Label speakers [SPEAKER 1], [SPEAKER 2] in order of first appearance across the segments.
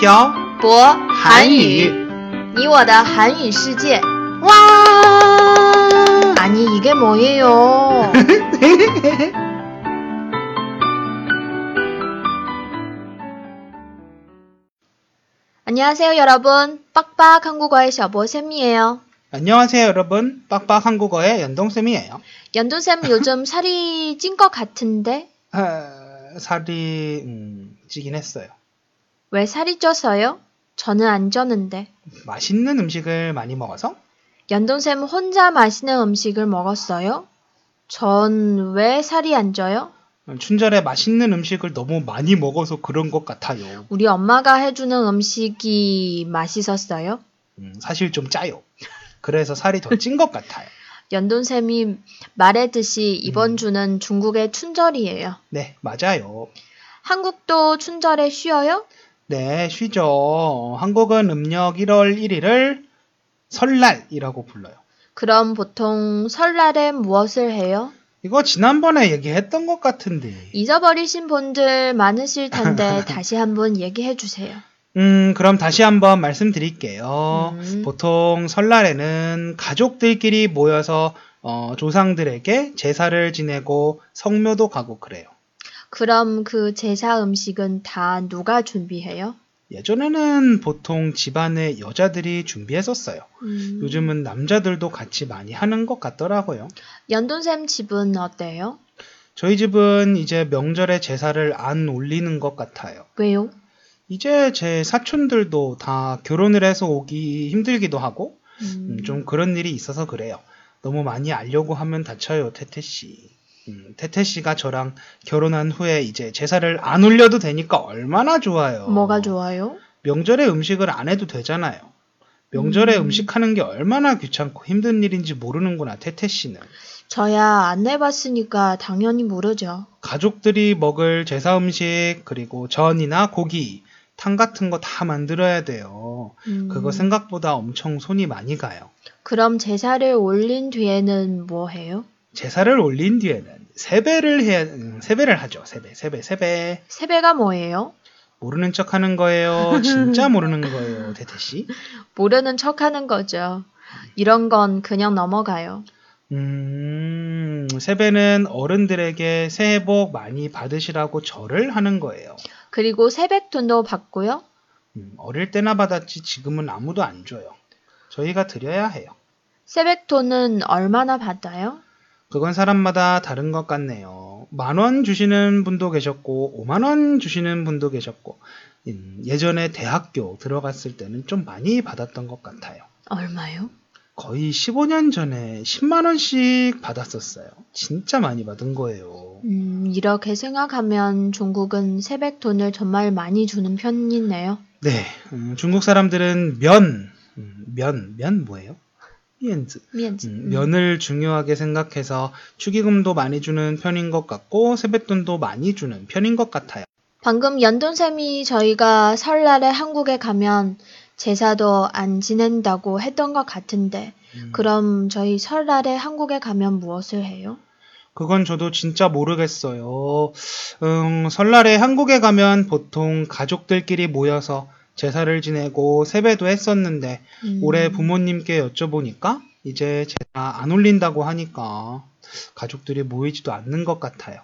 [SPEAKER 1] 漂
[SPEAKER 2] 博韩语，你我的韩语世界。哇！아니이게뭐예요？ 안녕하세요, 여러분. 빡빡 한국어의 셔보쌤이에요.
[SPEAKER 1] 안녕하세요, 여러분. 빡빡 한국어의 연동쌤이에요.
[SPEAKER 2] 연두쌤 요즘 살이 찐 것 같은데
[SPEAKER 1] 아, 살이 음, 찌긴 했어요.
[SPEAKER 2] 왜 살이 쪄서요? 저는 안 쪘는데.
[SPEAKER 1] 맛있는 음식을 많이 먹어서
[SPEAKER 2] 연돈쌤 혼자 맛있는 음식을 먹었어요? 전 왜 살이 안 쪄요?
[SPEAKER 1] 춘절에 맛있는 음식을 너무 많이 먹어서 그런 것 같아요.
[SPEAKER 2] 우리 엄마가 해주는 음식이 맛있었어요?
[SPEAKER 1] 음, 사실 좀 짜요. 그래서 살이 더 찐 것 같아요.
[SPEAKER 2] 연돈쌤이 말했듯이 이번
[SPEAKER 1] 음.
[SPEAKER 2] 주는 중국의 춘절이에요.
[SPEAKER 1] 네, 맞아요.
[SPEAKER 2] 한국도 춘절에 쉬어요?
[SPEAKER 1] 네, 쉬죠. 한국은 음력 1월 1일을 설날이라고 불러요.
[SPEAKER 2] 그럼 보통 설날에 무엇을 해요?
[SPEAKER 1] 이거 지난번에 얘기했던 것 같은데.
[SPEAKER 2] 잊어버리신 분들 많으실 텐데 다시 한번 얘기해 주세요.
[SPEAKER 1] 음, 그럼 다시 한번 말씀드릴게요.
[SPEAKER 2] 음.
[SPEAKER 1] 보통 설날에는 가족들끼리 모여서 어, 조상들에게 제사를 지내고 성묘도 가고 그래요.
[SPEAKER 2] 그럼 그 제사 음식은 다 누가 준비해요?
[SPEAKER 1] 예전에는 보통 집안의 여자들이 준비했었어요.
[SPEAKER 2] 음,
[SPEAKER 1] 요즘은 남자들도 같이 많이 하는 것 같더라고요.
[SPEAKER 2] 연돈쌤 집은 어때요?
[SPEAKER 1] 저희 집은 이제 명절에 제사를 안 올리는 것 같아요.
[SPEAKER 2] 왜요?
[SPEAKER 1] 이제 제 사촌들도 다 결혼을 해서 오기 힘들기도 하고
[SPEAKER 2] 음,
[SPEAKER 1] 음, 좀 그런 일이 있어서 그래요. 너무 많이 알려고 하면 다쳐요, 태태 씨. 음, 태태 씨가 저랑 결혼한 후에 이제 제사를 안 올려도 되니까 얼마나 좋아요.
[SPEAKER 2] 뭐가 좋아요?
[SPEAKER 1] 명절에 음식을 안 해도 되잖아요. 명절에
[SPEAKER 2] 음.
[SPEAKER 1] 음. 식 하는 게 얼마나 귀찮고 힘든 일인지 모르는구나, 태태 씨는.
[SPEAKER 2] 저야 안 해봤으니까 당연히 모르죠.
[SPEAKER 1] 가족들이 먹을 제사 음식, 그리고 전이나 고기, 탕 같은 거 다 만들어야 돼요.
[SPEAKER 2] 음,
[SPEAKER 1] 그거 생각보다 엄청 손이 많이 가요.
[SPEAKER 2] 그럼 제사를 올린 뒤에는 뭐 해요?
[SPEAKER 1] 제사를 올린 뒤에는 세배를 해야 음, 세배를 하죠. 세배, 세배, 세배.
[SPEAKER 2] 세배가 뭐예요?
[SPEAKER 1] 모르는 척 하는 거예요. 진짜 모르는 거예요, 태태 씨.
[SPEAKER 2] 모르는 척 하는 거죠. 이런 건 그냥 넘어가요.
[SPEAKER 1] 음, 세배는 어른들에게 새해 복 많이 받으시라고 절을 하는 거예요.
[SPEAKER 2] 그리고 세뱃돈도 받고요.
[SPEAKER 1] 음, 어릴 때나 받았지 지금은 아무도 안 줘요. 저희가 드려야 해요.
[SPEAKER 2] 세뱃돈은 얼마나 받아요?
[SPEAKER 1] 그건 사람마다 다른 것 같네요. 만 원 주시는 분도 계셨고, 5만 원 주시는 분도 계셨고, 음, 예전에 대학교 들어갔을 때는 좀 많이 받았던 것 같아요.
[SPEAKER 2] 얼마요?
[SPEAKER 1] 거의 15년 전에 10만 원씩 받았었어요. 진짜 많이 받은 거예요.
[SPEAKER 2] 음, 이렇게 생각하면 중국은 세뱃 돈을 정말 많이 주는 편이네요.
[SPEAKER 1] 네, 음, 중국 사람들은 면, 음, 면, 면 뭐예요? 면즈.
[SPEAKER 2] 면지.
[SPEAKER 1] 음, 면을 중요하게 생각해서 축의금도 많이 주는 편인 것 같고 세뱃돈도 많이 주는 편인 것 같아요.
[SPEAKER 2] 방금 연돈쌤이 저희가 설날에 한국에 가면 제사도 안 지낸다고 했던 것 같은데,
[SPEAKER 1] 음,
[SPEAKER 2] 그럼 저희 설날에 한국에 가면 무엇을 해요?
[SPEAKER 1] 그건 저도 진짜 모르겠어요. 음, 설날에 한국에 가면 보통 가족들끼리 모여서 제사를 지내고 세배도 했었는데
[SPEAKER 2] 음,
[SPEAKER 1] 올해 부모님께 여쭤보니까 이제 제사 안 올린다고 하니까 가족들이 모이지도 않는 것 같아요.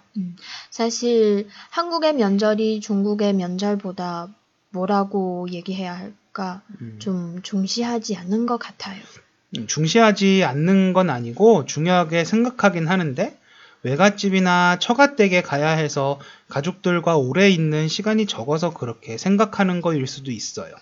[SPEAKER 2] 사실 한국의 면절이 중국의 면절보다 뭐라고 얘기해야 할까?
[SPEAKER 1] 음,
[SPEAKER 2] 좀 중시하지 않는 것 같아요.
[SPEAKER 1] 음, 중시하지 않는 건 아니고 중요하게 생각하긴 하는데 외갓집이나 처갓댁에 가야 해서 가족들과 오래 있는 시간이 적어서 그렇게 생각하는 거일 수도 있어요.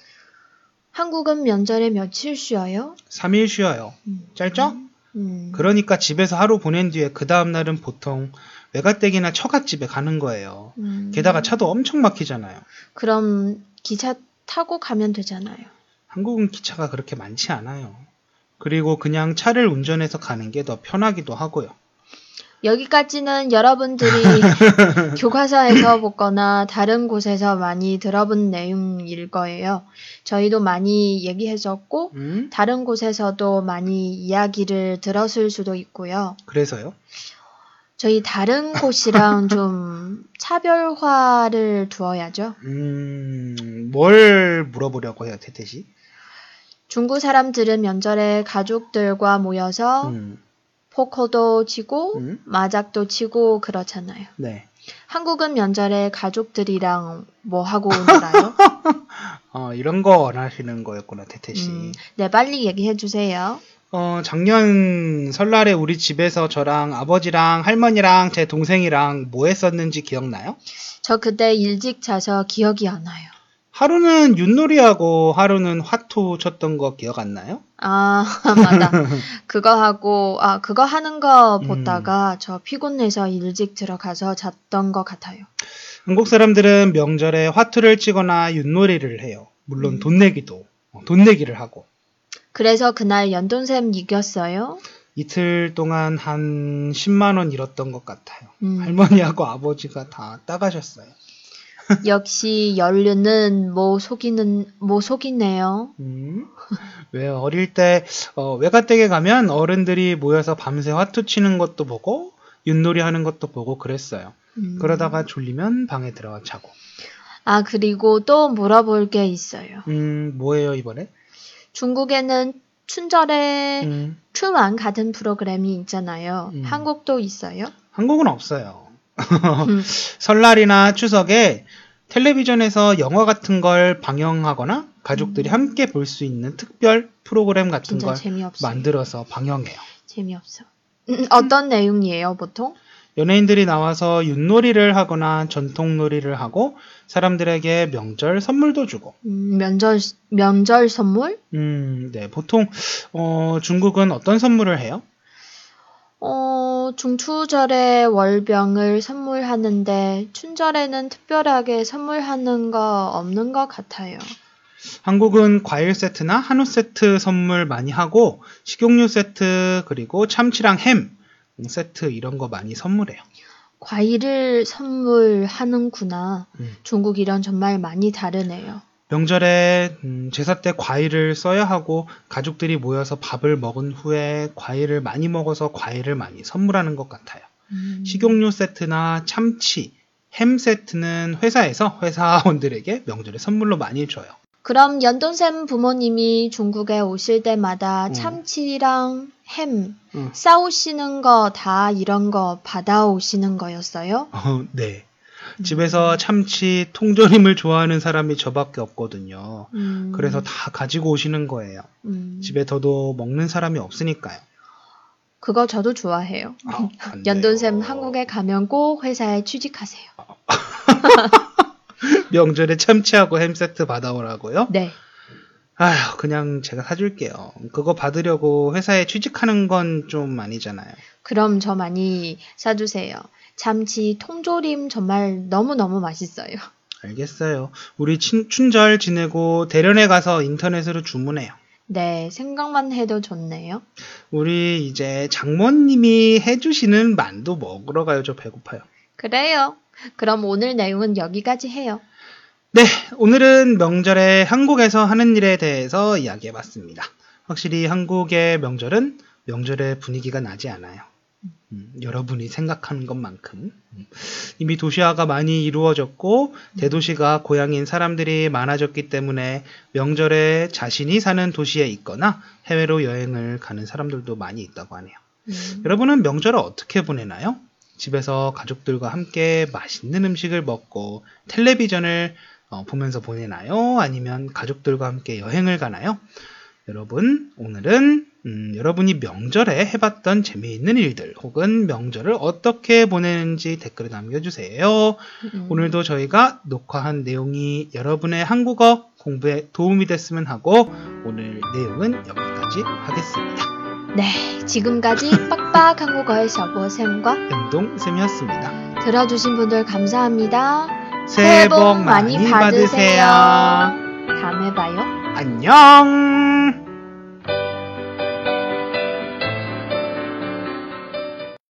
[SPEAKER 2] 한국은 면절에 며칠 쉬어요?
[SPEAKER 1] 3일 쉬어요.
[SPEAKER 2] 음,
[SPEAKER 1] 짧죠?
[SPEAKER 2] 음,
[SPEAKER 1] 그러니까 집에서 하루 보낸 뒤에 그 다음날은 보통 외갓댁이나 처갓집에 가는 거예요.
[SPEAKER 2] 음,
[SPEAKER 1] 게다가 차도 엄청 막히잖아요.
[SPEAKER 2] 그럼 기차 타고 가면 되잖아요.
[SPEAKER 1] 한국은 기차가 그렇게 많지 않아요. 그리고 그냥 차를 운전해서 가는 게 더 편하기도 하고요.
[SPEAKER 2] 여기까지는 여러분들이 교과서에서 보거나 다른 곳에서 많이 들어본 내용일 거예요. 저희도 많이 얘기했었고,
[SPEAKER 1] 음?
[SPEAKER 2] 다른 곳에서도 많이 이야기를 들었을 수도 있고요.
[SPEAKER 1] 그래서요?
[SPEAKER 2] 저희 다른 곳이랑 좀 차별화를 두어야죠.
[SPEAKER 1] 음, 뭘 물어보려고 해요, 태태씨?
[SPEAKER 2] 중국 사람들은 명절에 가족들과 모여서
[SPEAKER 1] 음,
[SPEAKER 2] 포커도 치고
[SPEAKER 1] 음.
[SPEAKER 2] 마작도 치고 그렇잖아요.
[SPEAKER 1] 네.
[SPEAKER 2] 한국은 명절에 가족들이랑 뭐 하고 놀아요?
[SPEAKER 1] 어, 이런 거 원하시는 거였구나, 태태 씨.
[SPEAKER 2] 음, 네, 빨리 얘기해 주세요.
[SPEAKER 1] 어, 작년 설날에 우리 집에서 저랑 아버지랑 할머니랑 제 동생이랑 뭐 했었는지 기억나요?
[SPEAKER 2] 저 그때 일찍 자서 기억이 안 나요.
[SPEAKER 1] 하루는 윷놀이하고 하루는 화투 쳤던 거 기억 안 나요?
[SPEAKER 2] 아, 맞아. 그거 하고, 아, 그거 하는 거
[SPEAKER 1] 음.
[SPEAKER 2] 보다가 저 피곤해서 일찍 들어가서 잤던 것 같아요.
[SPEAKER 1] 한국 사람들은 명절에 화투를 치거나 윷놀이를 해요. 물론
[SPEAKER 2] 음.
[SPEAKER 1] 돈 내기도, 어, 돈 내기를 하고.
[SPEAKER 2] 그래서 그날 연돈샘 이겼어요.
[SPEAKER 1] 이틀 동안 한 10만원 잃었던 것 같아요.
[SPEAKER 2] 음.
[SPEAKER 1] 할머니하고 아버지가 다 따가셨어요.
[SPEAKER 2] 역시 연륜은 뭐 속이는, 뭐 속이네요.
[SPEAKER 1] 음. 왜 어릴 때 어, 외가댁에 가면 어른들이 모여서 밤새 화투 치는 것도 보고 윷놀이 하는 것도 보고 그랬어요.
[SPEAKER 2] 음.
[SPEAKER 1] 그러다가 졸리면 방에 들어가 자고.
[SPEAKER 2] 아, 그리고 또 물어볼 게 있어요.
[SPEAKER 1] 음, 뭐예요 이번에?
[SPEAKER 2] 중국에는 춘절에
[SPEAKER 1] 음,
[SPEAKER 2] 춘왕 같은 프로그램이 있잖아요.
[SPEAKER 1] 음.
[SPEAKER 2] 한국도 있어요?
[SPEAKER 1] 한국은 없어요.
[SPEAKER 2] 음.
[SPEAKER 1] 설날이나 추석에 텔레비전에서 영화 같은 걸 방영하거나 가족들이 함께 볼 수 있는 특별 프로그램 같은 걸
[SPEAKER 2] 재미없어요.
[SPEAKER 1] 만들어서 방영해요.
[SPEAKER 2] 재미없어. 음, 어떤 내용이에요, 보통?
[SPEAKER 1] 연예인들이 나와서 윷놀이를 하거나 전통놀이를 하고 사람들에게 명절 선물도 주고
[SPEAKER 2] 음, 면절, 면절 선물?
[SPEAKER 1] 음, 네. 보통 어, 중국은 어떤 선물을 해요?
[SPEAKER 2] 어, 중추절에 월병을 선물하는데 춘절에는 특별하게 선물하는 거 없는 것 같아요.
[SPEAKER 1] 한국은 과일 세트나 한우 세트 선물 많이 하고 식용유 세트 그리고 참치랑 햄 세트 이런 거 많이 선물해요.
[SPEAKER 2] 과일을 선물하는구나.
[SPEAKER 1] 음.
[SPEAKER 2] 중국이랑 정말 많이 다르네요.
[SPEAKER 1] 명절에 음, 제사 때 과일을 써야 하고 가족들이 모여서 밥을 먹은 후에 과일을 많이 먹어서 과일을 많이 선물하는 것 같아요.
[SPEAKER 2] 음.
[SPEAKER 1] 식용유 세트나 참치, 햄 세트는 회사에서 회사원들에게 명절에 선물로 많이 줘요.
[SPEAKER 2] 그럼 연돈샘 부모님이 중국에 오실 때마다
[SPEAKER 1] 음.
[SPEAKER 2] 참치랑 햄
[SPEAKER 1] 음.
[SPEAKER 2] 싸우시는 거 다 이런 거 받아오시는 거였어요?
[SPEAKER 1] 어, 네. 집에서 참치 통조림을 좋아하는 사람이 저밖에 없거든요.
[SPEAKER 2] 음.
[SPEAKER 1] 그래서 다 가지고 오시는 거예요.
[SPEAKER 2] 음.
[SPEAKER 1] 집에 더도 먹는 사람이 없으니까요.
[SPEAKER 2] 그거 저도 좋아해요.
[SPEAKER 1] 아, 안
[SPEAKER 2] 연돈샘. 한국에 가면 꼭 회사에 취직하세요.
[SPEAKER 1] 명절에 참치하고 햄 세트 받아오라고요?
[SPEAKER 2] 네.
[SPEAKER 1] 아휴, 그냥 제가 사줄게요. 그거 받으려고 회사에 취직하는 건 좀 아니잖아요.
[SPEAKER 2] 그럼 저 많이 사주세요. 참치 통조림 정말 너무너무 맛있어요.
[SPEAKER 1] 알겠어요. 우리 친- 춘절 지내고 대련에 가서 인터넷으로 주문해요.
[SPEAKER 2] 네, 생각만 해도 좋네요.
[SPEAKER 1] 우리 이제 장모님이 해주시는 만두 먹으러 가요. 저 배고파요.
[SPEAKER 2] 그래요. 그럼 오늘 내용은 여기까지 해요.
[SPEAKER 1] 네, 오늘은 명절에 한국에서 하는 일에 대해서 이야기해봤습니다. 확실히 한국의 명절은 명절의 분위기가 나지 않아요. 음, 여러분이 생각하는 것만큼 음, 이미 도시화가 많이 이루어졌고 대도시가 고향인 사람들이 많아졌기 때문에 명절에 자신이 사는 도시에 있거나 해외로 여행을 가는 사람들도 많이 있다고 하네요.
[SPEAKER 2] 음,
[SPEAKER 1] 여러분은 명절을 어떻게 보내나요? 집에서 가족들과 함께 맛있는 음식을 먹고 텔레비전을 어, 보면서 보내나요? 아니면 가족들과 함께 여행을 가나요? 여러분, 오늘은 음, 여러분이 명절에 해봤던 재미있는 일들 혹은 명절을 어떻게 보내는지 댓글에 남겨주세요.
[SPEAKER 2] 음.
[SPEAKER 1] 오늘도 저희가 녹화한 내용이 여러분의 한국어 공부에 도움이 됐으면 하고 오늘 내용은 여기까지 하겠습니다.
[SPEAKER 2] 네, 지금까지 빡빡 한국어의 셔보쌤과
[SPEAKER 1] 연동쌤이었습니다.
[SPEAKER 2] 들어주신 분들 감사합니다.
[SPEAKER 1] 새해 복 많이 받으세요.
[SPEAKER 2] 다음에 봐요.
[SPEAKER 1] 안녕!